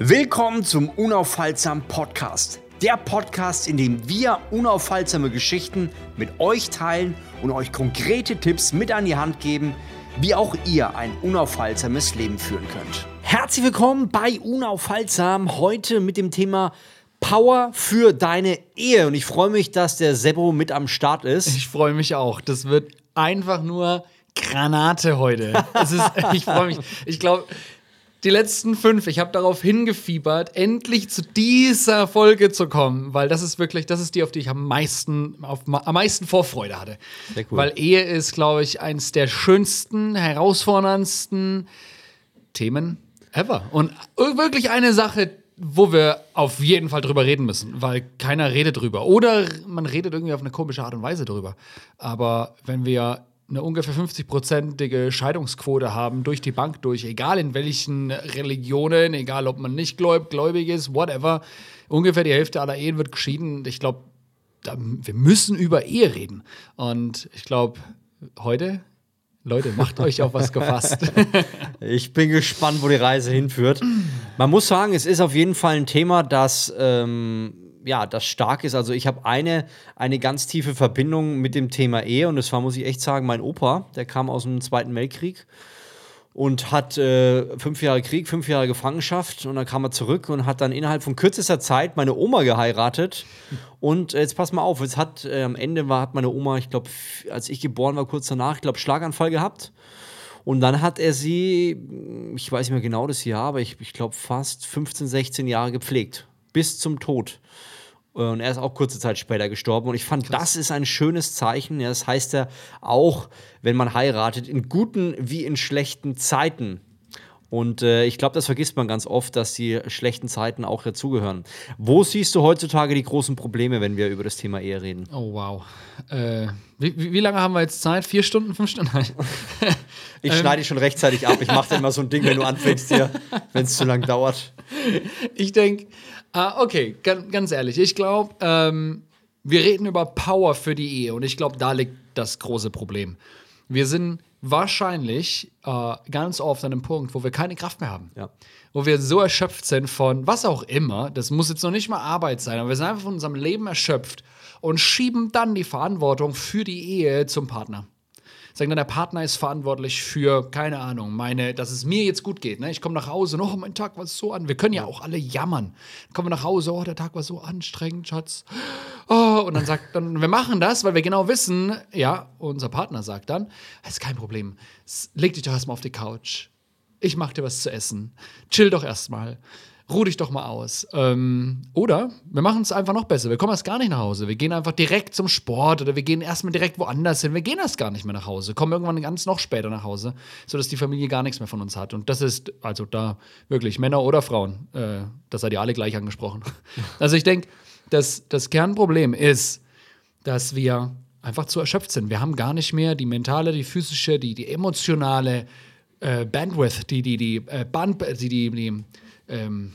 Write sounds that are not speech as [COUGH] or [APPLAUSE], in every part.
Willkommen zum Unaufhaltsam Podcast. Der Podcast, in dem wir unaufhaltsame Geschichten mit euch teilen und euch konkrete Tipps mit an die Hand geben, wie auch ihr ein unaufhaltsames Leben führen könnt. Herzlich willkommen bei Unaufhaltsam, heute mit dem Thema Power für deine Ehe. Und ich freue mich, dass der Sebo mit am Start ist. Ich freue mich auch. Das wird einfach nur Granate heute. Ist, [LAUGHS] ich freue mich. Ich glaube, die letzten fünf, ich habe darauf hingefiebert, endlich zu dieser Folge zu kommen, weil das ist wirklich, das ist die, auf die ich am meisten, auf, am meisten Vorfreude hatte. Sehr cool. Weil Ehe ist, glaube ich, eins der schönsten, herausforderndsten Themen ever. Und wirklich eine Sache, wo wir auf jeden Fall drüber reden müssen, weil keiner redet drüber. Oder man redet irgendwie auf eine komische Art und Weise drüber. Aber wenn wir eine ungefähr 50-prozentige Scheidungsquote haben, durch die Bank durch, egal in welchen Religionen, egal ob man nicht gläub, gläubig ist, whatever. Ungefähr die Hälfte aller Ehen wird geschieden. Ich glaube, wir müssen über Ehe reden. Und ich glaube, heute, Leute, macht euch auf was gefasst. [LAUGHS] ich bin gespannt, wo die Reise hinführt. Man muss sagen, es ist auf jeden Fall ein Thema, das. Ähm ja, das stark ist. Also ich habe eine, eine ganz tiefe Verbindung mit dem Thema Ehe und das war, muss ich echt sagen, mein Opa, der kam aus dem Zweiten Weltkrieg und hat äh, fünf Jahre Krieg, fünf Jahre Gefangenschaft und dann kam er zurück und hat dann innerhalb von kürzester Zeit meine Oma geheiratet. Und äh, jetzt pass mal auf, jetzt hat äh, am Ende war, hat meine Oma, ich glaube, als ich geboren war, kurz danach, ich glaube, Schlaganfall gehabt. Und dann hat er sie, ich weiß nicht mehr genau das Jahr, aber ich, ich glaube, fast 15, 16 Jahre gepflegt. Bis zum Tod. Und er ist auch kurze Zeit später gestorben. Und ich fand, Krass. das ist ein schönes Zeichen. Ja, das heißt ja auch, wenn man heiratet, in guten wie in schlechten Zeiten. Und äh, ich glaube, das vergisst man ganz oft, dass die schlechten Zeiten auch dazugehören. Wo siehst du heutzutage die großen Probleme, wenn wir über das Thema Ehe reden? Oh, wow. Äh, wie, wie, lange haben wir jetzt Zeit? Vier Stunden, fünf Stunden? [LAUGHS] ich ähm. schneide dich schon rechtzeitig ab. Ich mache immer so ein Ding, wenn du anfängst hier, [LAUGHS] wenn es zu lang dauert. Ich denke, Ah, okay, ganz, ganz ehrlich. Ich glaube, ähm, wir reden über Power für die Ehe und ich glaube, da liegt das große Problem. Wir sind wahrscheinlich äh, ganz oft an einem Punkt, wo wir keine Kraft mehr haben. Ja. Wo wir so erschöpft sind von was auch immer, das muss jetzt noch nicht mal Arbeit sein, aber wir sind einfach von unserem Leben erschöpft und schieben dann die Verantwortung für die Ehe zum Partner sagen dann, der Partner ist verantwortlich für, keine Ahnung, meine, dass es mir jetzt gut geht. Ne? Ich komme nach Hause, oh, mein Tag war so an. Wir können ja auch alle jammern. Dann kommen wir nach Hause, oh, der Tag war so anstrengend, Schatz. Oh, und dann sagt dann, wir machen das, weil wir genau wissen, ja, unser Partner sagt dann, es ist kein Problem. Leg dich doch erstmal auf die Couch. Ich mach dir was zu essen. Chill doch erstmal ruh dich doch mal aus. Ähm, oder wir machen es einfach noch besser. Wir kommen erst gar nicht nach Hause. Wir gehen einfach direkt zum Sport oder wir gehen erstmal direkt woanders hin. Wir gehen erst gar nicht mehr nach Hause. Kommen irgendwann ganz noch später nach Hause, sodass die Familie gar nichts mehr von uns hat. Und das ist, also da wirklich Männer oder Frauen, äh, das seid ihr alle gleich angesprochen. [LAUGHS] Also ich denke, das, das Kernproblem ist, dass wir einfach zu erschöpft sind. Wir haben gar nicht mehr die mentale, die physische, die, die emotionale äh, Bandwidth, die, die, die äh, Band, die, die, die ähm,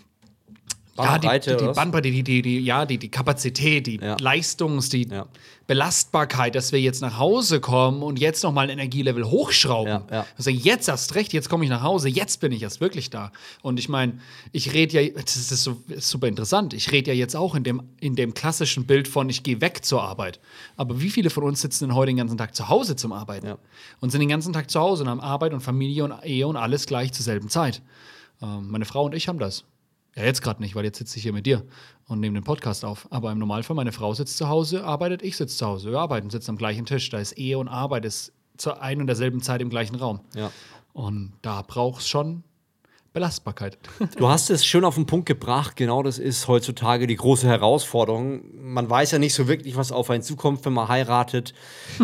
Bandbreite, ja, die, die, die Bandbreite, die, die, die, ja, die, die Kapazität, die ja. Leistungs-, die ja. Belastbarkeit, dass wir jetzt nach Hause kommen und jetzt nochmal ein Energielevel hochschrauben. Ja. Also jetzt erst recht, jetzt komme ich nach Hause, jetzt bin ich erst wirklich da. Und ich meine, ich rede ja, das ist, so, ist super interessant, ich rede ja jetzt auch in dem, in dem klassischen Bild von, ich gehe weg zur Arbeit. Aber wie viele von uns sitzen denn heute den ganzen Tag zu Hause zum Arbeiten? Und sind den ganzen Tag zu Hause und haben Arbeit und Familie und Ehe und alles gleich zur selben Zeit. Ähm, meine Frau und ich haben das. Ja, jetzt gerade nicht, weil jetzt sitze ich hier mit dir und nehme den Podcast auf. Aber im Normalfall, meine Frau sitzt zu Hause, arbeitet, ich sitze zu Hause. Wir arbeiten, sitzen am gleichen Tisch. Da ist Ehe und Arbeit ist zur einen und derselben Zeit im gleichen Raum. Ja. Und da braucht es schon Belastbarkeit. [LAUGHS] Du hast es schön auf den Punkt gebracht. Genau das ist heutzutage die große Herausforderung. Man weiß ja nicht so wirklich, was auf einen zukommt, wenn man heiratet.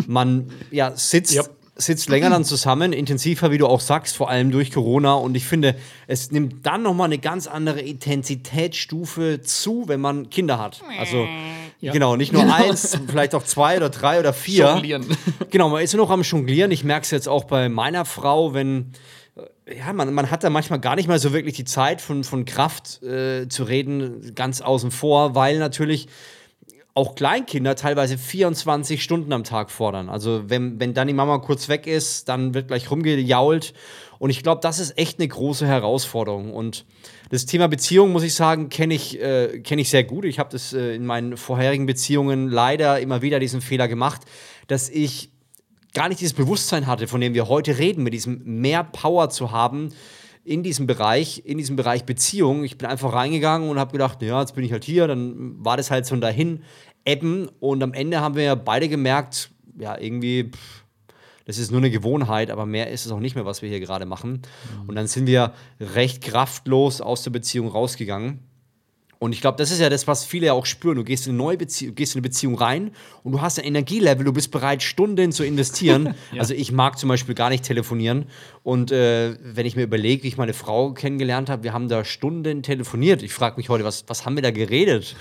Man ja, sitzt yep sitzt länger dann zusammen, intensiver, wie du auch sagst, vor allem durch Corona. Und ich finde, es nimmt dann nochmal eine ganz andere Intensitätsstufe zu, wenn man Kinder hat. Also, ja. genau, nicht nur genau. eins, vielleicht auch zwei oder drei oder vier. Jonglieren. [LAUGHS] Genau, man ist nur noch am Jonglieren. Ich merke es jetzt auch bei meiner Frau, wenn äh, ja, man, man hat da manchmal gar nicht mal so wirklich die Zeit von, von Kraft äh, zu reden, ganz außen vor, weil natürlich auch Kleinkinder teilweise 24 Stunden am Tag fordern. Also wenn, wenn dann die Mama kurz weg ist, dann wird gleich rumgejault. Und ich glaube, das ist echt eine große Herausforderung. Und das Thema Beziehung, muss ich sagen, kenne ich, äh, kenn ich sehr gut. Ich habe das äh, in meinen vorherigen Beziehungen leider immer wieder diesen Fehler gemacht, dass ich gar nicht dieses Bewusstsein hatte, von dem wir heute reden, mit diesem mehr Power zu haben in diesem Bereich, in diesem Bereich Beziehung. Ich bin einfach reingegangen und habe gedacht, ja, jetzt bin ich halt hier, dann war das halt so dahin ebben und am Ende haben wir ja beide gemerkt, ja, irgendwie pff, das ist nur eine Gewohnheit, aber mehr ist es auch nicht mehr, was wir hier gerade machen. Mhm. Und dann sind wir recht kraftlos aus der Beziehung rausgegangen. Und ich glaube, das ist ja das, was viele ja auch spüren. Du gehst in eine neue Beziehung, gehst in eine Beziehung rein und du hast ein Energielevel, du bist bereit, Stunden zu investieren. [LAUGHS] ja. Also ich mag zum Beispiel gar nicht telefonieren. Und äh, wenn ich mir überlege, wie ich meine Frau kennengelernt habe, wir haben da Stunden telefoniert. Ich frage mich heute, was, was haben wir da geredet?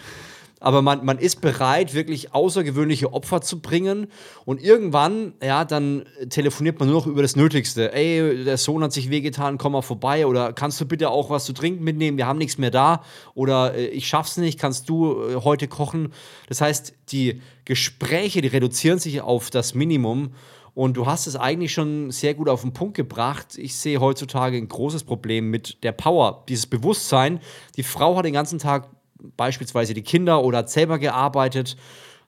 Aber man, man ist bereit, wirklich außergewöhnliche Opfer zu bringen. Und irgendwann, ja, dann telefoniert man nur noch über das Nötigste. Ey, der Sohn hat sich wehgetan, komm mal vorbei. Oder kannst du bitte auch was zu trinken mitnehmen? Wir haben nichts mehr da. Oder äh, ich schaff's nicht, kannst du äh, heute kochen? Das heißt, die Gespräche, die reduzieren sich auf das Minimum. Und du hast es eigentlich schon sehr gut auf den Punkt gebracht. Ich sehe heutzutage ein großes Problem mit der Power, dieses Bewusstsein. Die Frau hat den ganzen Tag beispielsweise die Kinder oder hat selber gearbeitet,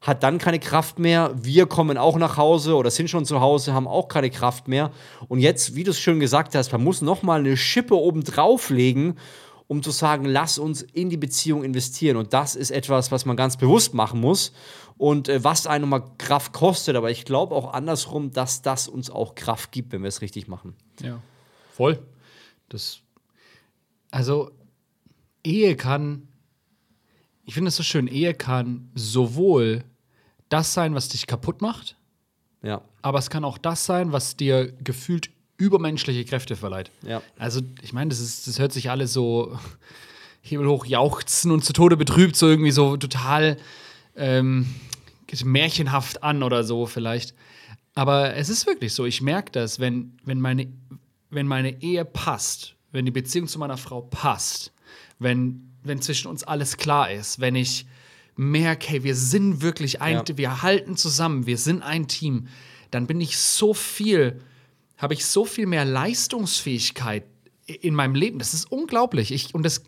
hat dann keine Kraft mehr. Wir kommen auch nach Hause oder sind schon zu Hause, haben auch keine Kraft mehr. Und jetzt, wie du es schon gesagt hast, man muss nochmal eine Schippe oben drauflegen, um zu sagen, lass uns in die Beziehung investieren. Und das ist etwas, was man ganz bewusst machen muss und äh, was einem mal Kraft kostet. Aber ich glaube auch andersrum, dass das uns auch Kraft gibt, wenn wir es richtig machen. Ja, voll. Das, also, Ehe kann ich finde es so schön, Ehe kann sowohl das sein, was dich kaputt macht, ja. aber es kann auch das sein, was dir gefühlt übermenschliche Kräfte verleiht. Ja. Also, ich meine, das, das hört sich alles so [LAUGHS] himmelhoch jauchzen und zu Tode betrübt, so irgendwie so total ähm, märchenhaft an oder so vielleicht. Aber es ist wirklich so, ich merke das, wenn, wenn, meine, wenn meine Ehe passt, wenn die Beziehung zu meiner Frau passt, wenn wenn zwischen uns alles klar ist, wenn ich merke, hey, wir sind wirklich ein, ja. wir halten zusammen, wir sind ein Team, dann bin ich so viel, habe ich so viel mehr Leistungsfähigkeit in meinem Leben. Das ist unglaublich. Ich, und das,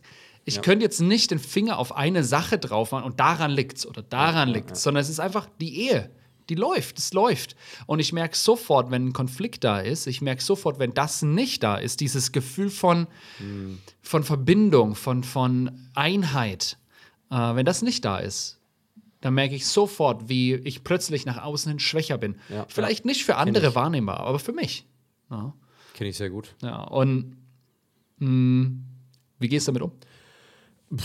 ich ja. könnte jetzt nicht den Finger auf eine Sache drauf machen und daran liegt es oder daran ja, liegt es, sondern es ist einfach die Ehe die läuft, es läuft. Und ich merke sofort, wenn ein Konflikt da ist, ich merke sofort, wenn das nicht da ist, dieses Gefühl von, mhm. von Verbindung, von, von Einheit, äh, wenn das nicht da ist, dann merke ich sofort, wie ich plötzlich nach außen hin schwächer bin. Ja, Vielleicht ja. nicht für andere wahrnehmbar, aber für mich. Ja. Kenne ich sehr gut. Ja, und mh, hm, wie gehst du damit um?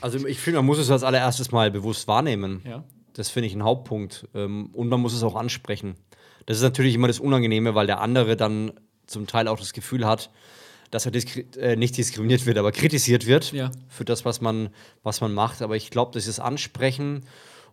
Also ich finde, man muss es als allererstes mal bewusst wahrnehmen. Ja. Das finde ich ein Hauptpunkt. Ähm, und man muss es auch ansprechen. Das ist natürlich immer das Unangenehme, weil der andere dann zum Teil auch das Gefühl hat, dass er diskri äh, nicht diskriminiert wird, aber kritisiert wird ja. für das, was man, was man macht. Aber ich glaube, das ist Ansprechen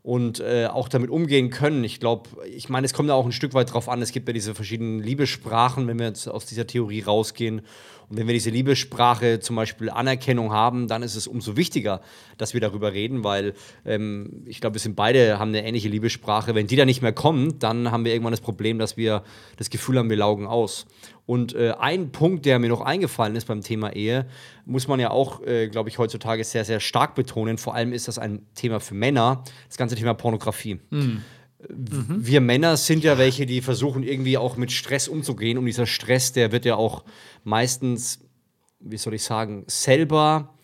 und äh, auch damit umgehen können. Ich glaube, ich meine, es kommt ja auch ein Stück weit drauf an. Es gibt ja diese verschiedenen Liebessprachen, wenn wir jetzt aus dieser Theorie rausgehen. Und wenn wir diese Liebessprache zum Beispiel Anerkennung haben, dann ist es umso wichtiger, dass wir darüber reden, weil ähm, ich glaube, wir sind beide haben eine ähnliche Liebessprache. Wenn die da nicht mehr kommt, dann haben wir irgendwann das Problem, dass wir das Gefühl haben, wir laugen aus. Und äh, ein Punkt, der mir noch eingefallen ist beim Thema Ehe, muss man ja auch, äh, glaube ich, heutzutage sehr, sehr stark betonen. Vor allem ist das ein Thema für Männer, das ganze Thema Pornografie. Mhm. Mhm. Wir Männer sind ja welche, die versuchen irgendwie auch mit Stress umzugehen. Und dieser Stress, der wird ja auch meistens, wie soll ich sagen, selber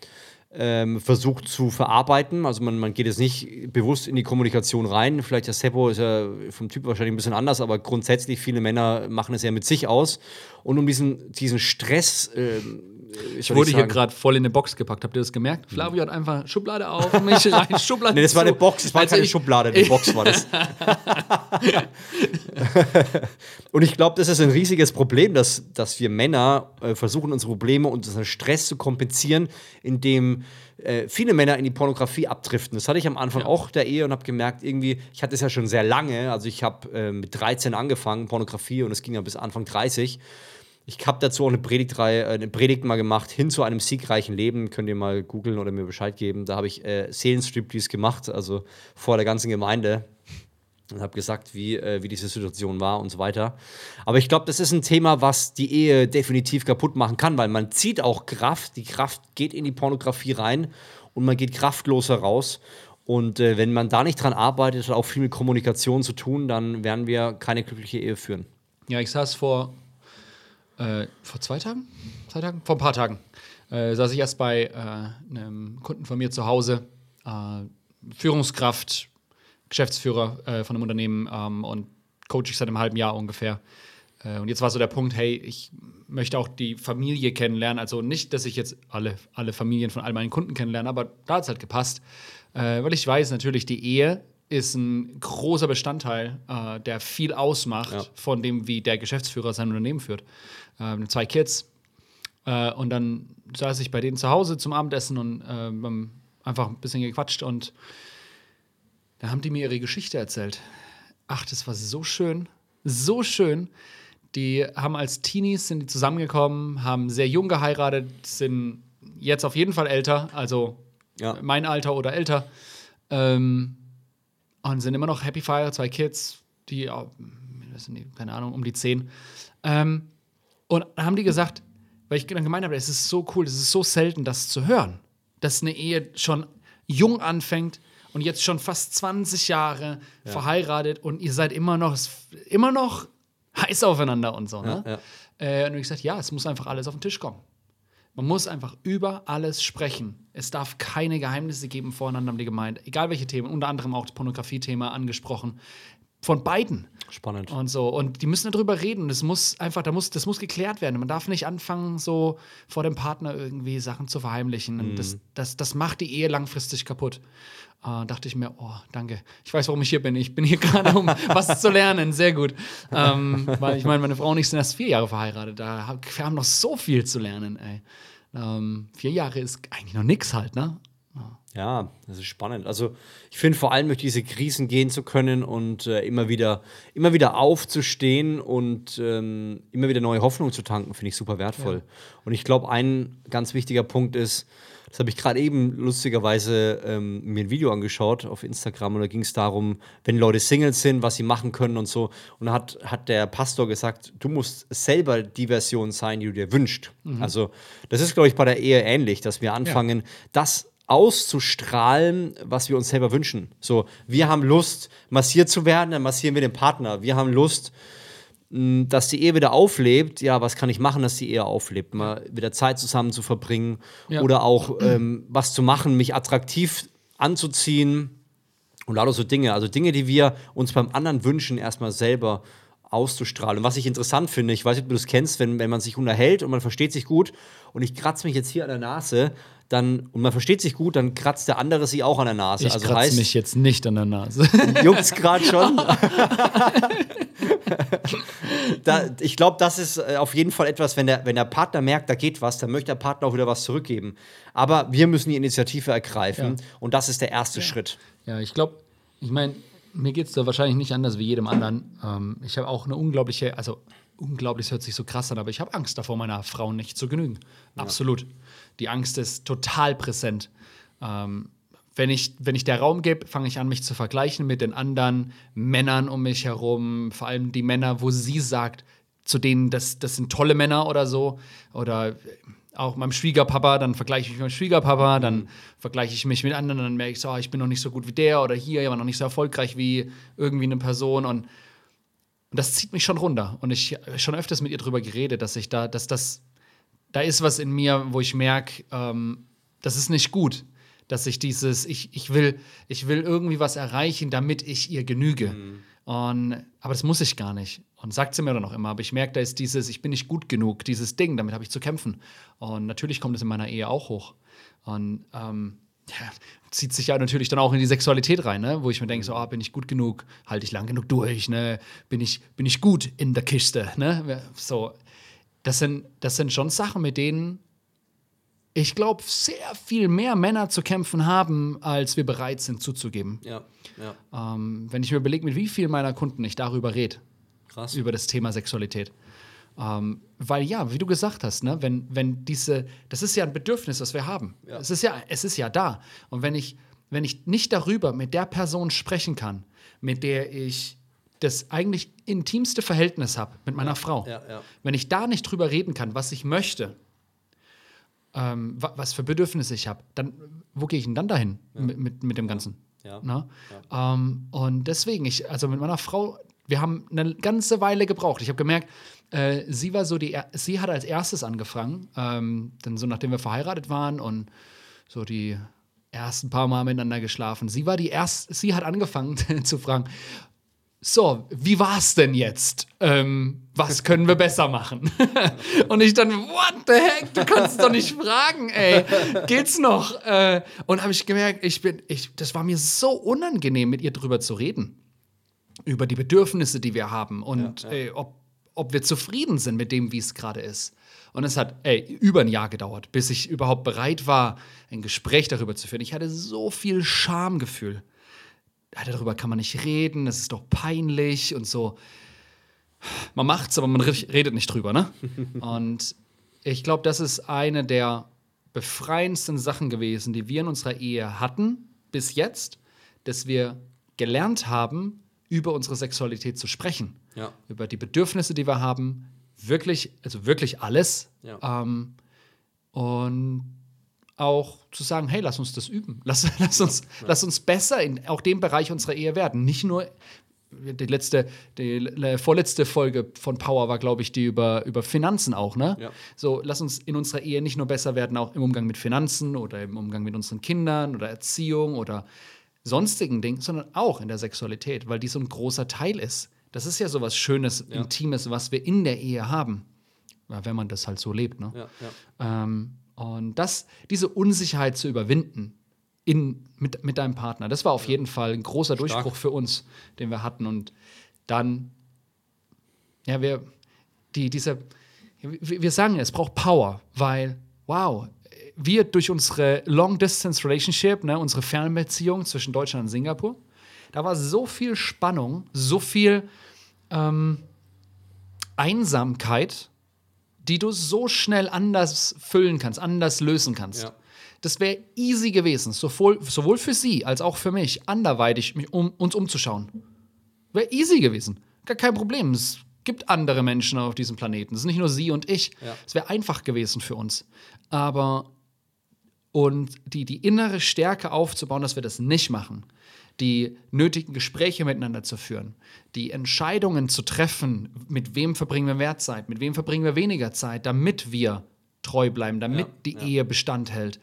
ähm, versucht zu verarbeiten. Also man, man geht jetzt nicht bewusst in die Kommunikation rein. Vielleicht der Seppo ist ja vom Typ wahrscheinlich ein bisschen anders, aber grundsätzlich viele Männer machen es ja mit sich aus. Und um diesen, diesen Stress ähm, ich wurde ich hier gerade voll in eine Box gepackt. Habt ihr das gemerkt? Flavio hat einfach Schublade auf, mich [LAUGHS] rein, Schublade Nee, das war eine Box, das war also keine Schublade, eine Box war das. [LAUGHS] und ich glaube, das ist ein riesiges Problem, dass, dass wir Männer äh, versuchen, unsere Probleme und unseren Stress zu kompensieren, indem äh, viele Männer in die Pornografie abdriften. Das hatte ich am Anfang ja. auch der Ehe und habe gemerkt, irgendwie, ich hatte es ja schon sehr lange, also ich habe äh, mit 13 angefangen, Pornografie, und es ging ja bis Anfang 30. Ich habe dazu auch eine Predigtreihe, äh, eine Predigt mal gemacht, hin zu einem siegreichen Leben. Könnt ihr mal googeln oder mir Bescheid geben. Da habe ich äh, Seelenstriptease gemacht, also vor der ganzen Gemeinde. Und habe gesagt, wie, äh, wie diese Situation war und so weiter. Aber ich glaube, das ist ein Thema, was die Ehe definitiv kaputt machen kann, weil man zieht auch Kraft. Die Kraft geht in die Pornografie rein und man geht kraftlos heraus. Und äh, wenn man da nicht dran arbeitet, hat auch viel mit Kommunikation zu tun, dann werden wir keine glückliche Ehe führen. Ja, ich saß vor, äh, vor zwei Tagen? Zwei Tagen? Vor ein paar Tagen. Äh, saß ich erst bei äh, einem Kunden von mir zu Hause, äh, Führungskraft, Geschäftsführer äh, von einem Unternehmen ähm, und coach ich seit einem halben Jahr ungefähr. Äh, und jetzt war so der Punkt, hey, ich möchte auch die Familie kennenlernen. Also nicht, dass ich jetzt alle, alle Familien von all meinen Kunden kennenlerne, aber da hat es halt gepasst. Weil ich weiß natürlich, die Ehe ist ein großer Bestandteil, äh, der viel ausmacht Ja. von dem, wie der Geschäftsführer sein Unternehmen führt. Ähm, zwei Kids. Äh, und dann saß ich bei denen zu Hause zum Abendessen und äh, haben einfach ein bisschen gequatscht und da haben die mir ihre Geschichte erzählt. Ach, das war so schön. So schön. Die haben als Teenies sind die zusammengekommen, haben sehr jung geheiratet, sind jetzt auf jeden Fall älter, also Ja. mein Alter oder älter. Ähm, und sind immer noch happy fire, zwei Kids, die, keine Ahnung, um die zehn. Ähm, und dann haben die gesagt, weil ich dann gemeint habe, es ist so cool, es ist so selten, das zu hören, dass eine Ehe schon jung anfängt und jetzt schon fast 20 Jahre verheiratet und ihr seid immer noch, immer noch heiß aufeinander und so. Ne? Ja, ja. Äh, und ich gesagt, ja, es muss einfach alles auf den Tisch kommen. Man muss einfach über alles sprechen. Es darf keine Geheimnisse geben voreinander, haben die gemeint. Egal welche Themen, unter anderem auch das Pornografie-Thema angesprochen. Von beiden. Spannend. Und so. Und die müssen darüber reden. Das muss einfach, da muss, das muss geklärt werden. Man darf nicht anfangen, so vor dem Partner irgendwie Sachen zu verheimlichen. Und das, das, das macht die Ehe langfristig kaputt. Äh, dachte ich mir, oh, danke. Ich weiß, warum ich hier bin. Ich bin hier [LAUGHS] gerade, um was zu lernen. Sehr gut. Ähm, weil ich meine, meine Frau und ich sind erst vier Jahre verheiratet. Da hab, wir haben noch so viel zu lernen, ey. Ähm, vier Jahre ist eigentlich noch nix halt, ne? Ja, das ist spannend. Also ich finde vor allem durch diese Krisen gehen zu können und äh, immer wieder, immer wieder aufzustehen und ähm, immer wieder neue Hoffnung zu tanken, finde ich super wertvoll. Und ich glaube, ein ganz wichtiger Punkt ist, das habe ich gerade eben lustigerweise ähm, mir ein Video angeschaut auf Instagram und da ging es darum, wenn Leute Singles sind, was sie machen können und so. Und da hat, hat der Pastor gesagt, du musst selber die Version sein, die du dir wünschst. Also das ist, glaube ich, bei der Ehe ähnlich, dass wir anfangen, das auszustrahlen, was wir uns selber wünschen. So, wir haben Lust, massiert zu werden, dann massieren wir den Partner. Wir haben Lust, dass die Ehe wieder auflebt. Ja, was kann ich machen, dass die Ehe auflebt? Mal wieder Zeit zusammen zu verbringen Ja. oder auch ähm, was zu machen, mich attraktiv anzuziehen und lauter so Dinge. Also Dinge, die wir uns beim anderen wünschen, erstmal selber auszustrahlen. Und was ich interessant finde, ich weiß nicht, ob du das kennst, wenn, wenn man sich unterhält und man versteht sich gut und ich kratze mich jetzt hier an der Nase, dann, und man versteht sich gut, dann kratzt der andere sich auch an der Nase. Ich also kratze heißt, mich jetzt nicht an der Nase. [LAUGHS] juckt's gerade schon. [LAUGHS] da, ich glaube, das ist äh, auf jeden Fall etwas, wenn der, wenn der Partner merkt, da geht was, dann möchte der Partner auch wieder was zurückgeben. Aber wir müssen die Initiative ergreifen Ja. und das ist der erste Schritt. Ja, ich glaube, ich meine, mir geht es da wahrscheinlich nicht anders wie jedem anderen. Ähm, ich habe auch eine unglaubliche, also unglaublich hört sich so krass an, aber ich habe Angst davor, meiner Frau nicht zu genügen. Absolut. Die Angst ist total präsent. Ähm, wenn ich, wenn ich der Raum gebe, fange ich an, mich zu vergleichen mit den anderen Männern um mich herum, vor allem die Männer, wo sie sagt, zu denen, das, das sind tolle Männer oder so. Oder auch meinem Schwiegerpapa, dann vergleiche ich mich mit meinem Schwiegerpapa, dann vergleiche ich mich mit anderen, dann merke ich so, ah, ich bin noch nicht so gut wie der oder hier, ich war noch nicht so erfolgreich wie irgendwie eine Person und, und das zieht mich schon runter. Und ich habe schon öfters mit ihr drüber geredet, dass ich da, dass das, da ist was in mir, wo ich merke, ähm, das ist nicht gut. Dass ich dieses, ich, ich, will, ich will irgendwie was erreichen, damit ich ihr genüge. Und, aber das muss ich gar nicht. Und sagt sie mir dann auch immer. Aber ich merke, da ist dieses, ich bin nicht gut genug, dieses Ding, damit habe ich zu kämpfen. Und natürlich kommt es in meiner Ehe auch hoch. Und ähm, ja, zieht sich ja natürlich dann auch in die Sexualität rein, ne? wo ich mir denke, so, ah, bin ich gut genug, halte ich lang genug durch, ne? bin, ich, bin ich gut in der Kiste. Ne? So, das sind, das sind schon Sachen, mit denen ich glaube, sehr viel mehr Männer zu kämpfen haben, als wir bereit sind zuzugeben. Ja, ja. Ähm, wenn ich mir überlege, mit wie vielen meiner Kunden ich darüber rede, über das Thema Sexualität. Ähm, weil ja, wie du gesagt hast, ne, wenn, wenn diese, das ist ja ein Bedürfnis, das wir haben. Es, ist ja, es ist ja da. Und wenn ich, wenn ich nicht darüber mit der Person sprechen kann, mit der ich das eigentlich intimste Verhältnis habe, mit meiner Frau, ja, ja. wenn ich da nicht drüber reden kann, was ich möchte, ähm, wa- was für Bedürfnisse ich habe, dann wo gehe ich denn dann dahin mit, mit, mit dem Ganzen? Ja. Ne? Ähm, und deswegen, ich, also mit meiner Frau, wir haben eine ganze Weile gebraucht. Ich habe gemerkt, äh, sie war so die, sie hat als erstes angefangen, ähm, dann so nachdem wir verheiratet waren und so die ersten paar Mal miteinander geschlafen. Sie war die erste, sie hat angefangen [LAUGHS] zu fragen, so, wie war's denn jetzt? Ähm, was können wir besser machen? [LAUGHS] und ich dann, what the heck? Du kannst doch nicht fragen, ey. Geht's noch? Äh, und habe ich gemerkt, ich bin, ich, das war mir so unangenehm, mit ihr drüber zu reden. Über die Bedürfnisse, die wir haben und Ey, ob, ob wir zufrieden sind mit dem, wie es gerade ist. Und es hat ey, über ein Jahr gedauert, bis ich überhaupt bereit war, ein Gespräch darüber zu führen. Ich hatte so viel Schamgefühl darüber kann man nicht reden, das ist doch peinlich und so. Man macht's, aber man re- redet nicht drüber, ne? [LAUGHS] und ich glaube, das ist eine der befreiendsten Sachen gewesen, die wir in unserer Ehe hatten bis jetzt, dass wir gelernt haben, über unsere Sexualität zu sprechen. Ja. Über die Bedürfnisse, die wir haben. Wirklich, also wirklich alles. Ja. Ähm, und auch zu sagen, hey, lass uns das üben. [LAUGHS] Lass, lass, uns, lass uns besser in auch dem Bereich unserer Ehe werden. Nicht nur die letzte, die le- vorletzte Folge von Power war, glaube ich, die über, über Finanzen auch, ne? Ja. So, lass uns in unserer Ehe nicht nur besser werden, auch im Umgang mit Finanzen oder im Umgang mit unseren Kindern oder Erziehung oder sonstigen Dingen, sondern auch in der Sexualität, weil die so ein großer Teil ist. Das ist ja so was Schönes, Intimes, was wir in der Ehe haben. Ja, wenn man das halt so lebt, ne? Ja, ja. Ähm, und das, diese Unsicherheit zu überwinden in, mit, mit deinem Partner, das war auf jeden Fall ein großer Durchbruch für uns, den wir hatten. Und dann, ja, wir, die, diese, wir sagen, es braucht Power, weil, wow, wir durch unsere Long-Distance-Relationship, ne, unsere Fernbeziehung zwischen Deutschland und Singapur, da war so viel Spannung, so viel ähm, Einsamkeit, die du so schnell anders füllen kannst, anders lösen kannst. Ja. Das wäre easy gewesen, sowohl, sowohl für sie als auch für mich, anderweitig mich um, uns umzuschauen. Wäre easy gewesen. Gar kein Problem. Es gibt andere Menschen auf diesem Planeten. Es ist nicht nur sie und ich. Ja. Es wäre einfach gewesen für uns. Aber und die, die innere Stärke aufzubauen, dass wir das nicht machen, die nötigen Gespräche miteinander zu führen, die Entscheidungen zu treffen, mit wem verbringen wir mehr Zeit, mit wem verbringen wir weniger Zeit, damit wir treu bleiben, damit Ja, die ja. Ehe Bestand hält.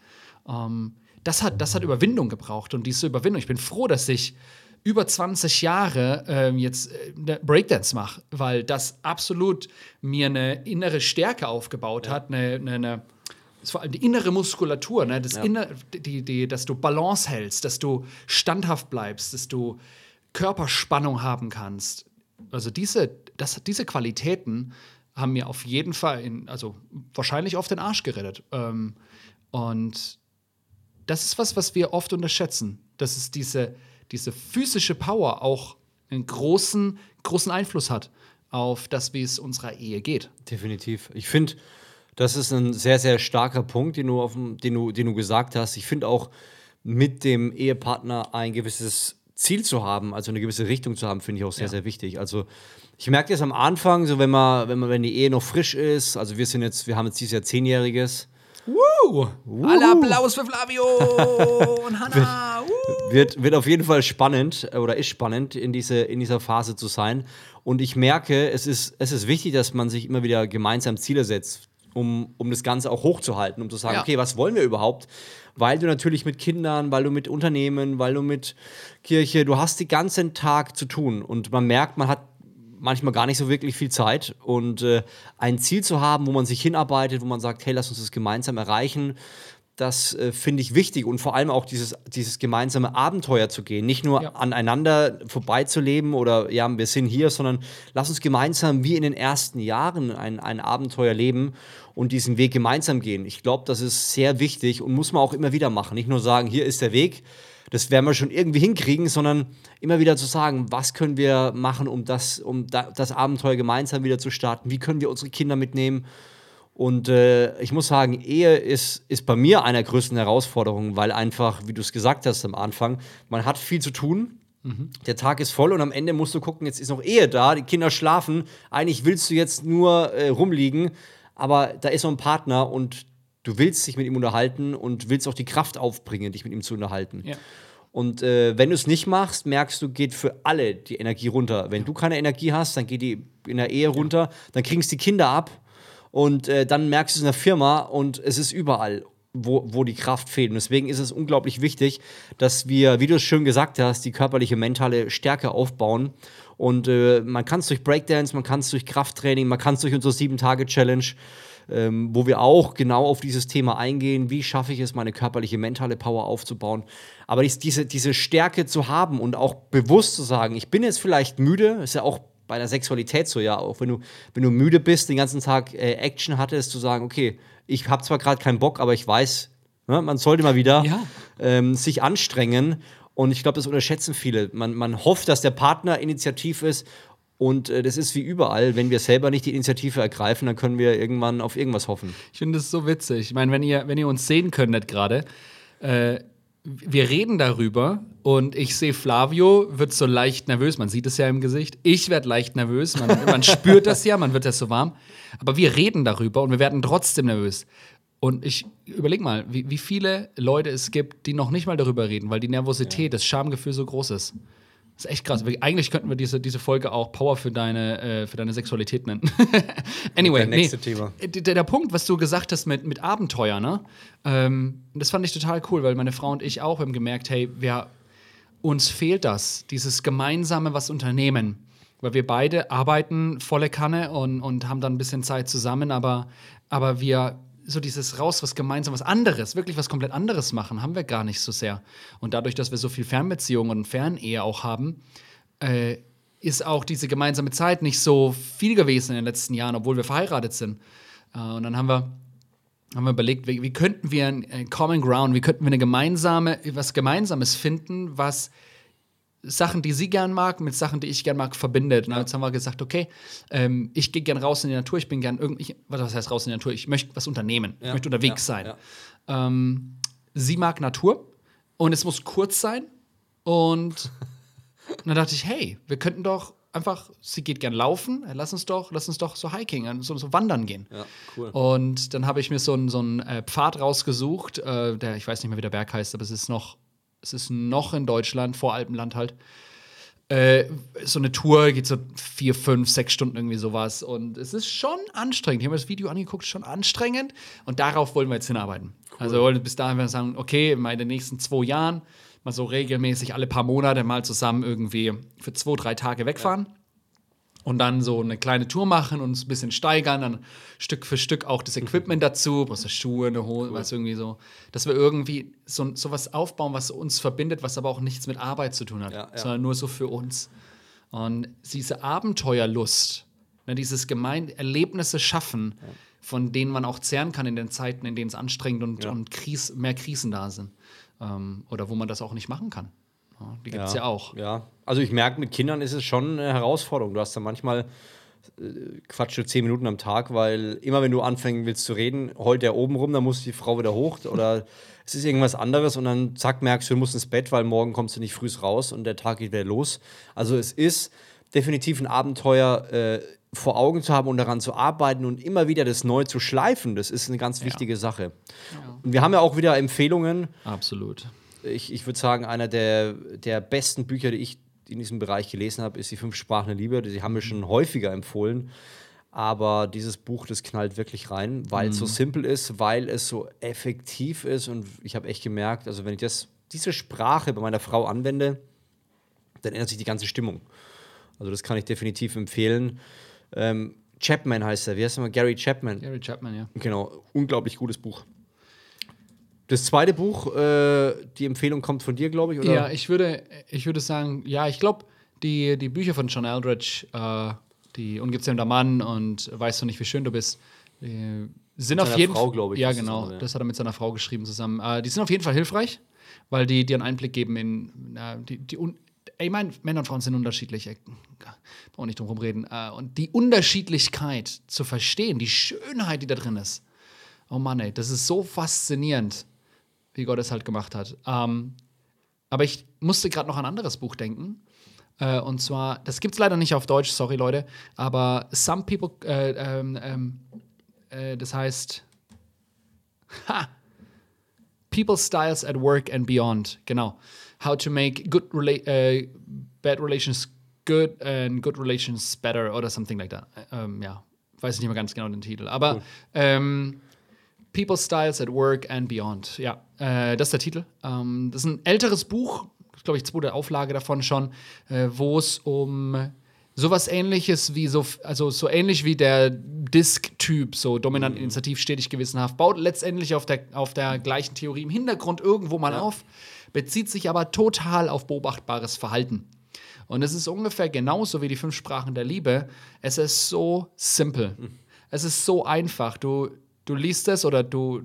Ähm, das, hat, das hat Überwindung gebraucht und diese Überwindung, ich bin froh, dass ich über 20 Jahre ähm, jetzt äh, ne Breakdance mache, weil das absolut mir eine innere Stärke aufgebaut hat, eine, eine, eine ist vor allem die innere Muskulatur, ne? das Ja. inner, die, die, dass du Balance hältst, dass du standhaft bleibst, dass du Körperspannung haben kannst. Also diese, das, diese Qualitäten haben mir auf jeden Fall, in, also wahrscheinlich auf den Arsch gerettet. Ähm, und das ist was, was wir oft unterschätzen, dass es diese, diese physische Power auch einen großen, großen Einfluss hat auf das, wie es unserer Ehe geht. Definitiv. Ich finde, das ist ein sehr, sehr starker Punkt, den du, auf dem, den du, den du gesagt hast. Ich finde auch, mit dem Ehepartner ein gewisses Ziel zu haben, also eine gewisse Richtung zu haben, finde ich auch sehr, Ja. sehr wichtig. Also ich merke das am Anfang, so wenn man, wenn man, wenn die Ehe noch frisch ist, also wir sind jetzt, wir haben jetzt dieses Jahr zehnjähriges, Woo! Alle Applaus für Flavio und Hannah! Woo! wird, wird auf jeden Fall spannend oder ist spannend, in, diese, in dieser Phase zu sein. Und ich merke, es ist, es ist wichtig, dass man sich immer wieder gemeinsam Ziele setzt, um, um das Ganze auch hochzuhalten, um zu sagen, Ja. okay, was wollen wir überhaupt? Weil du natürlich mit Kindern, weil du mit Unternehmen, weil du mit Kirche, du hast den ganzen Tag zu tun. Und man merkt, man hat manchmal gar nicht so wirklich viel Zeit. Und äh, ein Ziel zu haben, wo man sich hinarbeitet, wo man sagt, hey, lass uns das gemeinsam erreichen, das äh, finde ich wichtig und vor allem auch dieses, dieses gemeinsame Abenteuer zu gehen. Nicht nur Ja. aneinander vorbeizuleben oder ja, wir sind hier, sondern lass uns gemeinsam wie in den ersten Jahren ein, ein Abenteuer leben und diesen Weg gemeinsam gehen. Ich glaube, das ist sehr wichtig und muss man auch immer wieder machen. Nicht nur sagen, hier ist der Weg, das werden wir schon irgendwie hinkriegen, sondern immer wieder zu sagen, was können wir machen, um das, um da, das Abenteuer gemeinsam wieder zu starten, wie können wir unsere Kinder mitnehmen. Und äh, ich muss sagen, Ehe ist, ist bei mir einer der größten Herausforderungen, weil einfach, wie du es gesagt hast am Anfang, man hat viel zu tun. Mhm. Der Tag ist voll und am Ende musst du gucken, jetzt ist noch Ehe da, die Kinder schlafen. Eigentlich willst du jetzt nur äh, rumliegen, aber da ist noch ein Partner und du willst dich mit ihm unterhalten und willst auch die Kraft aufbringen, dich mit ihm zu unterhalten. Ja. Und äh, wenn du es nicht machst, merkst du, geht für alle die Energie runter. Wenn du keine Energie hast, dann geht die in der Ehe runter, dann kriegst du die Kinder ab und äh, dann merkst du es in der Firma und es ist überall, wo, wo die Kraft fehlt. Und deswegen ist es unglaublich wichtig, dass wir, wie du es schön gesagt hast, die körperliche, mentale Stärke aufbauen. Und äh, man kann es durch Breakdance, man kann es durch Krafttraining, man kann es durch unsere Sieben-Tage-Challenge. Ähm, wo wir auch genau auf dieses Thema eingehen, wie schaffe ich es, meine körperliche, mentale Power aufzubauen. Aber diese, diese Stärke zu haben und auch bewusst zu sagen, ich bin jetzt vielleicht müde, ist ja auch bei der Sexualität so, ja, auch wenn du, wenn du müde bist, den ganzen Tag äh, Action hattest, zu sagen, okay, ich habe zwar gerade keinen Bock, aber ich weiß, ne, man sollte mal wieder ja. ähm, sich anstrengen. Und ich glaube, das unterschätzen viele. Man, man hofft, dass der Partner initiativ ist. Und äh, das ist wie überall, wenn wir selber nicht die Initiative ergreifen, dann können wir irgendwann auf irgendwas hoffen. Ich finde das so witzig. Ich meine, wenn ihr, wenn ihr uns sehen könntet gerade, äh, wir reden darüber und ich sehe, Flavio wird so leicht nervös. Man sieht es ja im Gesicht. Ich werde leicht nervös. Man, man [LAUGHS] spürt das ja, man wird ja so warm. Aber wir reden darüber und wir werden trotzdem nervös. Und ich überleg mal, wie, wie viele Leute es gibt, die noch nicht mal darüber reden, weil die Nervosität, ja. das Schamgefühl so groß ist. Das ist echt krass. Eigentlich könnten wir diese, diese Folge auch Power für deine, äh, für deine Sexualität nennen. [LAUGHS] anyway, nee. Thema. Äh, der, der, Punkt, was du gesagt hast mit, mit Abenteuer, ne? Ähm, das fand ich total cool, weil meine Frau und ich auch haben gemerkt, hey, wir, uns fehlt das, dieses gemeinsame was unternehmen. Weil wir beide arbeiten volle Kanne und, und haben dann ein bisschen Zeit zusammen, aber, aber wir so dieses raus, was gemeinsam, was anderes, wirklich was komplett anderes machen, haben wir gar nicht so sehr. Und dadurch, dass wir so viel Fernbeziehungen und Fernehe auch haben, äh, ist auch diese gemeinsame Zeit nicht so viel gewesen in den letzten Jahren, obwohl wir verheiratet sind. Äh, und dann haben wir, haben wir überlegt, wie, wie könnten wir ein Common Ground, wie könnten wir eine gemeinsame, was Gemeinsames finden, was Sachen, die sie gern mag, mit Sachen, die ich gern mag, verbindet. Und jetzt haben wir gesagt, okay, ähm, ich gehe gern raus in die Natur, ich bin gern irgendwie, was heißt raus in die Natur? Ich möchte was unternehmen, ja. ich möchte unterwegs ja. sein. Ja. Ähm, sie mag Natur und es muss kurz sein. Und [LAUGHS] dann dachte ich, hey, wir könnten doch einfach, sie geht gern laufen, lass uns doch, lass uns doch so Hiking, so, so wandern gehen. Ja, cool. Und dann habe ich mir so einen so äh, Pfad rausgesucht, äh, der, ich weiß nicht mehr, wie der Berg heißt, aber es ist noch es ist noch in Deutschland, vor Alpenland halt. Äh, so eine Tour geht so vier, fünf, sechs Stunden irgendwie sowas. Und es ist schon anstrengend. Ich habe mir das Video angeguckt, schon anstrengend. Und darauf wollen wir jetzt hinarbeiten. Cool. Also wir wollen bis dahin sagen, okay, in den nächsten zwei Jahren mal so regelmäßig alle paar Monate mal zusammen irgendwie für zwei, drei Tage wegfahren. Ja und dann so eine kleine Tour machen und ein bisschen steigern, dann Stück für Stück auch das Equipment dazu, was Schuhe, eine Hose, cool. was irgendwie so, dass wir irgendwie so, so was aufbauen, was uns verbindet, was aber auch nichts mit Arbeit zu tun hat, ja, ja. sondern nur so für uns. Und diese Abenteuerlust, ne, dieses gemein Erlebnisse schaffen, ja. von denen man auch zehren kann in den Zeiten, in denen es anstrengend und, und Kris mehr Krisen da sind. Ähm, oder wo man das auch nicht machen kann. Die gibt es ja. ja. auch. Ja, also ich merke, mit Kindern ist es schon eine Herausforderung. Du hast da manchmal äh, quatsche zehn Minuten am Tag, weil immer wenn du anfangen willst zu reden, heult der oben rum, dann muss die Frau wieder hoch oder [LAUGHS] es ist irgendwas anderes und dann zack merkst du, du musst ins Bett, weil morgen kommst du nicht früh raus und der Tag geht wieder los. Also es ist definitiv ein Abenteuer äh, vor Augen zu haben und daran zu arbeiten und immer wieder das neu zu schleifen. Das ist eine ganz ja. wichtige Sache. Ja. Und wir haben ja auch wieder Empfehlungen. Absolut ich, ich würde sagen, einer der, der besten Bücher, die ich in diesem Bereich gelesen habe, ist die Fünf Sprachen der Liebe. Die haben wir schon häufiger empfohlen. Aber dieses Buch, das knallt wirklich rein, weil es so mhm. simpel ist, weil es so effektiv ist. Und ich habe echt gemerkt, also wenn ich das, diese Sprache bei meiner Frau anwende, dann ändert sich die ganze Stimmung. Also das kann ich definitiv empfehlen. Ähm, Chapman heißt er. Wie heißt er mal? Gary Chapman. Gary Chapman, ja. Genau, unglaublich gutes Buch. Das zweite Buch, äh, die Empfehlung kommt von dir, glaube ich, oder? Ja, ich würde, ich würde sagen, ja, ich glaube, die, die Bücher von John Eldridge, äh, die Ungezähmter Mann und Weißt du nicht, wie schön du bist, sind mit auf jeden Fall. glaube ich. Ja, genau. Das, ja. das hat er mit seiner Frau geschrieben zusammen. Äh, die sind auf jeden Fall hilfreich. weil die dir einen Einblick geben in na, die, die un ich meine, Männer und Frauen sind unterschiedlich, ich brauche nicht drum herum reden. Äh, und die Unterschiedlichkeit zu verstehen, die Schönheit, die da drin ist. Oh Mann, ey, das ist so faszinierend, wie Gott es halt gemacht hat. Ähm, aber ich musste gerade noch an ein anderes Buch denken. Äh, und zwar, das gibt es leider nicht auf Deutsch, sorry Leute, aber Some People, äh, ähm, ähm, äh, das heißt, [LAUGHS] ha, People Styles at Work and Beyond, genau. How to make good rela äh, bad relations good and good relations better oder something like that. Ähm, ja, weiß ich nicht mehr ganz genau den Titel. Aber cool. ähm, People Styles at Work and Beyond. Ja, äh, das ist der Titel. Ähm, das ist ein älteres Buch, glaube ich, zweite Auflage davon schon, äh, wo es um sowas ähnliches wie so, also so ähnlich wie der Disk-Typ, so dominant, mhm. initiativ, stetig, gewissenhaft, baut letztendlich auf der, auf der gleichen Theorie im Hintergrund irgendwo mal ja. auf, bezieht sich aber total auf beobachtbares Verhalten. Und es ist ungefähr genauso wie die fünf Sprachen der Liebe. Es ist so simpel. Mhm. Es ist so einfach. Du, du liest es oder du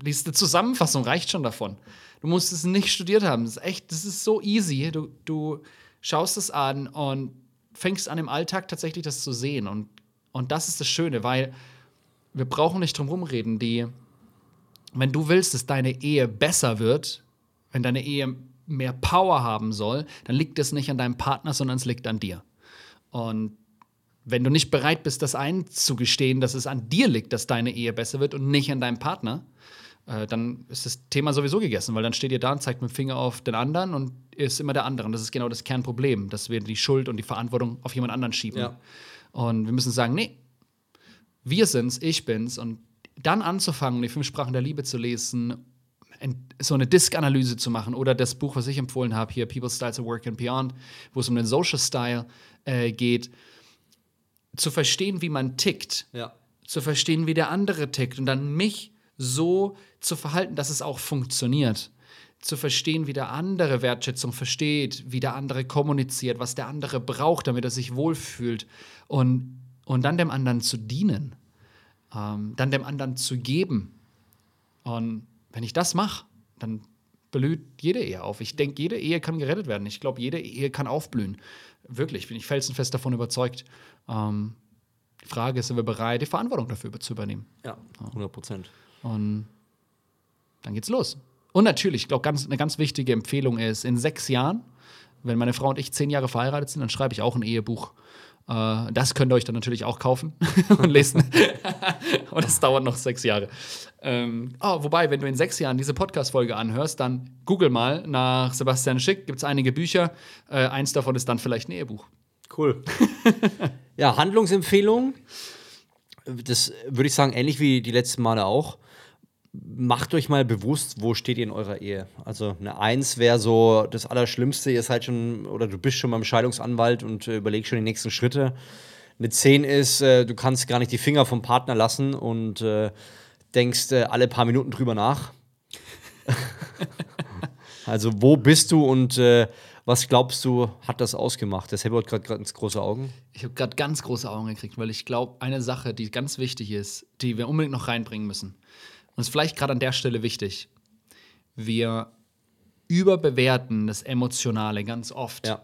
liest eine Zusammenfassung, reicht schon davon. Du musst es nicht studiert haben. Das ist echt, das ist so easy. Du, du schaust es an und fängst an im Alltag tatsächlich das zu sehen. Und, und das ist das Schöne, weil wir brauchen nicht drum rumreden. Die, wenn du willst, dass deine Ehe besser wird, wenn deine Ehe mehr Power haben soll, dann liegt es nicht an deinem Partner, sondern es liegt an dir. Und wenn du nicht bereit bist, das einzugestehen, dass es an dir liegt, dass deine Ehe besser wird und nicht an deinem Partner, äh, dann ist das Thema sowieso gegessen, weil dann steht ihr da und zeigt mit dem Finger auf den anderen und ist immer der andere. Und das ist genau das Kernproblem, dass wir die Schuld und die Verantwortung auf jemand anderen schieben. Ja. Und wir müssen sagen, nee, wir sind's, ich bin's. Und dann anzufangen, die fünf Sprachen der Liebe zu lesen, so eine Disk-Analyse zu machen oder das Buch, was ich empfohlen habe, hier People's Styles of Work and Beyond, wo es um den Social Style äh, geht, zu verstehen, wie man tickt, ja. zu verstehen, wie der andere tickt und dann mich so zu verhalten, dass es auch funktioniert. Zu verstehen, wie der andere Wertschätzung versteht, wie der andere kommuniziert, was der andere braucht, damit er sich wohlfühlt. Und, und dann dem anderen zu dienen. Ähm, dann dem anderen zu geben. Und wenn ich das mache, dann blüht jede Ehe auf. Ich denke, jede Ehe kann gerettet werden. Ich glaube, jede Ehe kann aufblühen. Wirklich, bin ich felsenfest davon überzeugt. Ähm, die Frage ist, sind wir bereit, die Verantwortung dafür zu übernehmen? Ja, 100 Prozent. Und dann geht's los. Und natürlich, ich glaube, ganz, eine ganz wichtige Empfehlung ist, in sechs Jahren, wenn meine Frau und ich zehn Jahre verheiratet sind, dann schreibe ich auch ein Ehebuch. Äh, das könnt ihr euch dann natürlich auch kaufen [LAUGHS] und lesen. [LAUGHS] und das dauert noch sechs Jahre. Ähm, oh, wobei, wenn du in sechs Jahren diese Podcast-Folge anhörst, dann google mal nach Sebastian Schick, gibt es einige Bücher. Äh, eins davon ist dann vielleicht ein Ehebuch. Cool. [LAUGHS] ja, Handlungsempfehlung. Das würde ich sagen, ähnlich wie die letzten Male auch macht euch mal bewusst, wo steht ihr in eurer Ehe. Also eine Eins wäre so das Allerschlimmste, ihr seid schon oder du bist schon beim Scheidungsanwalt und äh, überlegst schon die nächsten Schritte. Eine Zehn ist, äh, du kannst gar nicht die Finger vom Partner lassen und äh, denkst äh, alle paar Minuten drüber nach. [LAUGHS] also wo bist du und äh, was glaubst du, hat das ausgemacht? Das hat gerade ganz große Augen. Ich habe gerade ganz große Augen gekriegt, weil ich glaube, eine Sache, die ganz wichtig ist, die wir unbedingt noch reinbringen müssen, und ist vielleicht gerade an der Stelle wichtig. Wir überbewerten das Emotionale ganz oft. Ja.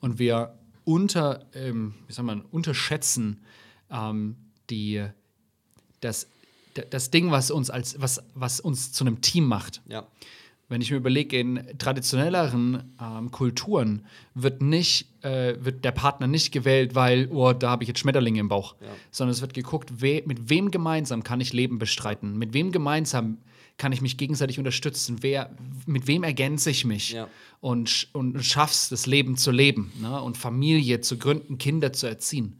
Und wir unter, ähm, wie soll man, unterschätzen ähm, die, das, das Ding, was uns, als, was, was uns zu einem Team macht. Ja. Wenn ich mir überlege, in traditionelleren ähm, Kulturen wird nicht, äh, wird der Partner nicht gewählt, weil, oh, da habe ich jetzt Schmetterlinge im Bauch, ja. sondern es wird geguckt, we mit wem gemeinsam kann ich Leben bestreiten, mit wem gemeinsam kann ich mich gegenseitig unterstützen, wer, mit wem ergänze ich mich ja. und, und schaff's, das Leben zu leben ne? und Familie zu gründen, Kinder zu erziehen.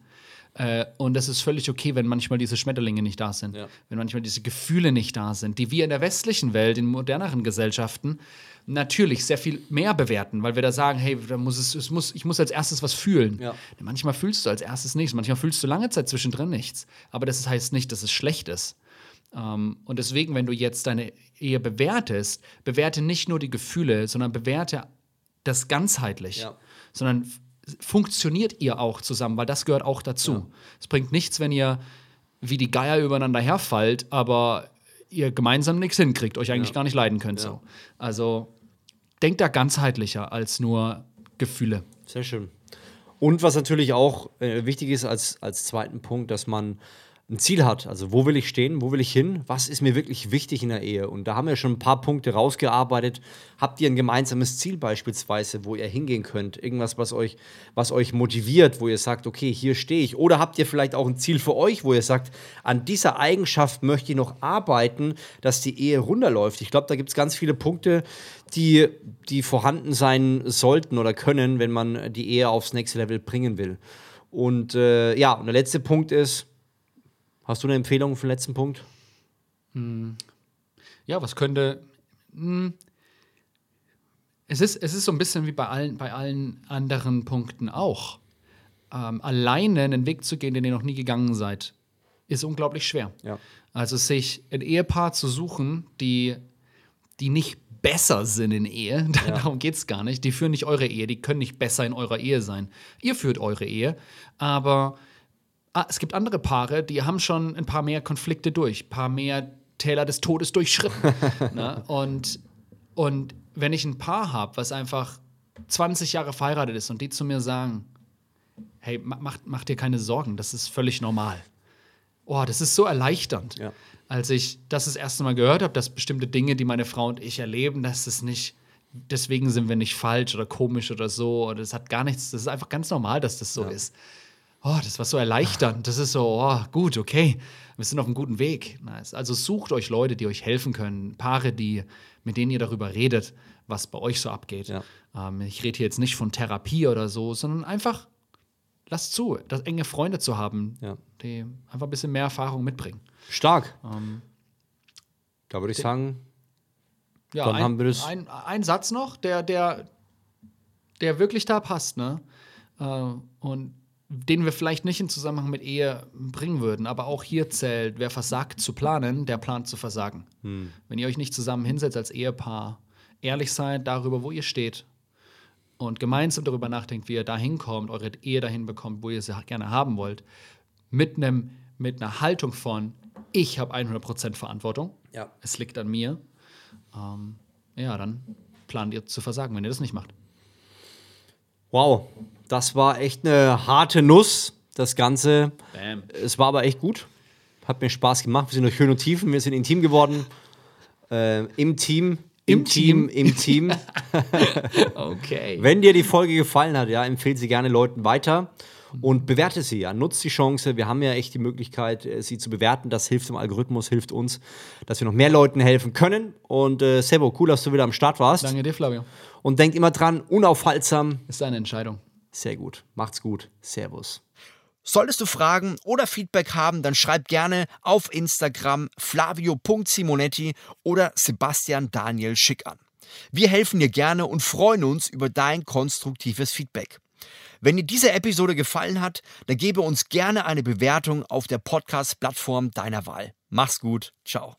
Äh, und es ist völlig okay, wenn manchmal diese Schmetterlinge nicht da sind, ja. wenn manchmal diese Gefühle nicht da sind, die wir in der westlichen Welt, in moderneren Gesellschaften natürlich sehr viel mehr bewerten, weil wir da sagen, hey, da muss es, es muss, ich muss als erstes was fühlen. Ja. Manchmal fühlst du als erstes nichts, manchmal fühlst du lange Zeit zwischendrin nichts. Aber das heißt nicht, dass es schlecht ist. Um, ähm, und deswegen, wenn du jetzt deine Ehe bewertest, bewerte nicht nur die Gefühle, sondern bewerte das ganzheitlich. Ja. Sondern funktioniert ihr auch zusammen, weil das gehört auch dazu. Ja. Es bringt nichts, wenn ihr wie die Geier übereinander herfallt, aber ihr gemeinsam nichts hinkriegt, euch eigentlich gar nicht leiden könnt. So. Also denkt da ganzheitlicher als nur Gefühle. Sehr schön. Und was natürlich auch äh, wichtig ist als, als zweiten Punkt, dass man ein Ziel hat. Also wo will ich stehen, wo will ich hin, was ist mir wirklich wichtig in der Ehe? Und da haben wir schon ein paar Punkte rausgearbeitet. Habt ihr ein gemeinsames Ziel beispielsweise, wo ihr hingehen könnt? Irgendwas, was euch, was euch motiviert, wo ihr sagt, okay, hier stehe ich. Oder habt ihr vielleicht auch ein Ziel für euch, wo ihr sagt, an dieser Eigenschaft möchte ich noch arbeiten, dass die Ehe runterläuft? Ich glaube, da gibt es ganz viele Punkte, die, die vorhanden sein sollten oder können, wenn man die Ehe aufs nächste Level bringen will. Und äh, ja, und der letzte Punkt ist, Hast du eine Empfehlung für den letzten Punkt? Ja, was könnte. Mh, es, ist, es ist so ein bisschen wie bei allen, bei allen anderen Punkten auch. Ähm, alleine einen Weg zu gehen, den ihr noch nie gegangen seid, ist unglaublich schwer. Ja. Also sich ein Ehepaar zu suchen, die, die nicht besser sind in Ehe, [LAUGHS] darum geht es gar nicht. Die führen nicht eure Ehe, die können nicht besser in eurer Ehe sein. Ihr führt eure Ehe, aber ah, es gibt andere Paare, die haben schon ein paar mehr Konflikte durch, ein paar mehr Täler des Todes durchschritten. [LAUGHS] ne? und, und wenn ich ein Paar habe, was einfach 20 Jahre verheiratet ist und die zu mir sagen, hey, ma- mach, mach dir keine Sorgen, das ist völlig normal. Oh, das ist so erleichternd. Ja. Als ich das das erste Mal gehört habe, dass bestimmte Dinge, die meine Frau und ich erleben, dass es nicht, deswegen sind wir nicht falsch oder komisch oder so, oder das hat gar nichts, das ist einfach ganz normal, dass das so ist. Oh, das war so erleichternd. Das ist so, oh, gut, okay, wir sind auf einem guten Weg. Nice. Also sucht euch Leute, die euch helfen können, Paare, die, mit denen ihr darüber redet, was bei euch so abgeht. Ja. Ähm, ich rede hier jetzt nicht von Therapie oder so, sondern einfach lasst zu, das enge Freunde zu haben, Ja. die einfach ein bisschen mehr Erfahrung mitbringen. Stark. Ähm, Da würde ich sagen, Ja, Dann ein, haben wir das- ein, ein Satz noch, der, der, der wirklich da passt, ne? Äh, und den wir vielleicht nicht in Zusammenhang mit Ehe bringen würden, aber auch hier zählt, wer versagt zu planen, der plant zu versagen. Hm. Wenn ihr euch nicht zusammen hinsetzt als Ehepaar, ehrlich seid darüber, wo ihr steht und gemeinsam darüber nachdenkt, wie ihr da hinkommt, eure Ehe dahin bekommt, wo ihr sie gerne haben wollt, mit, einem, mit einer Haltung von, ich habe 100% Verantwortung, Ja. es liegt an mir, ähm, ja, dann plant ihr zu versagen, wenn ihr das nicht macht. Wow, das war echt eine harte Nuss, das Ganze. Bam. Es war aber echt gut. Hat mir Spaß gemacht. Wir sind durch Höhen und Tiefen. Wir sind intim geworden. Äh, Im Team. Im Team. Im Team. [LAUGHS] Okay. Wenn dir die Folge gefallen hat, ja, empfehle sie gerne Leuten weiter und bewerte sie. Ja. Nutzt die Chance. Wir haben ja echt die Möglichkeit, äh, sie zu bewerten. Das hilft dem Algorithmus, hilft uns, dass wir noch mehr Leuten helfen können. Und äh, Sebo, cool, dass du wieder am Start warst. Danke dir, Flavio. Und denkt immer dran, unaufhaltsam. Ist deine Entscheidung. Sehr gut. Macht's gut. Servus. Solltest du Fragen oder Feedback haben, dann schreib gerne auf Instagram flavio.simonetti oder Sebastian Daniel Schick an. Wir helfen dir gerne und freuen uns über dein konstruktives Feedback. Wenn dir diese Episode gefallen hat, dann gebe uns gerne eine Bewertung auf der Podcast-Plattform deiner Wahl. Mach's gut. Ciao.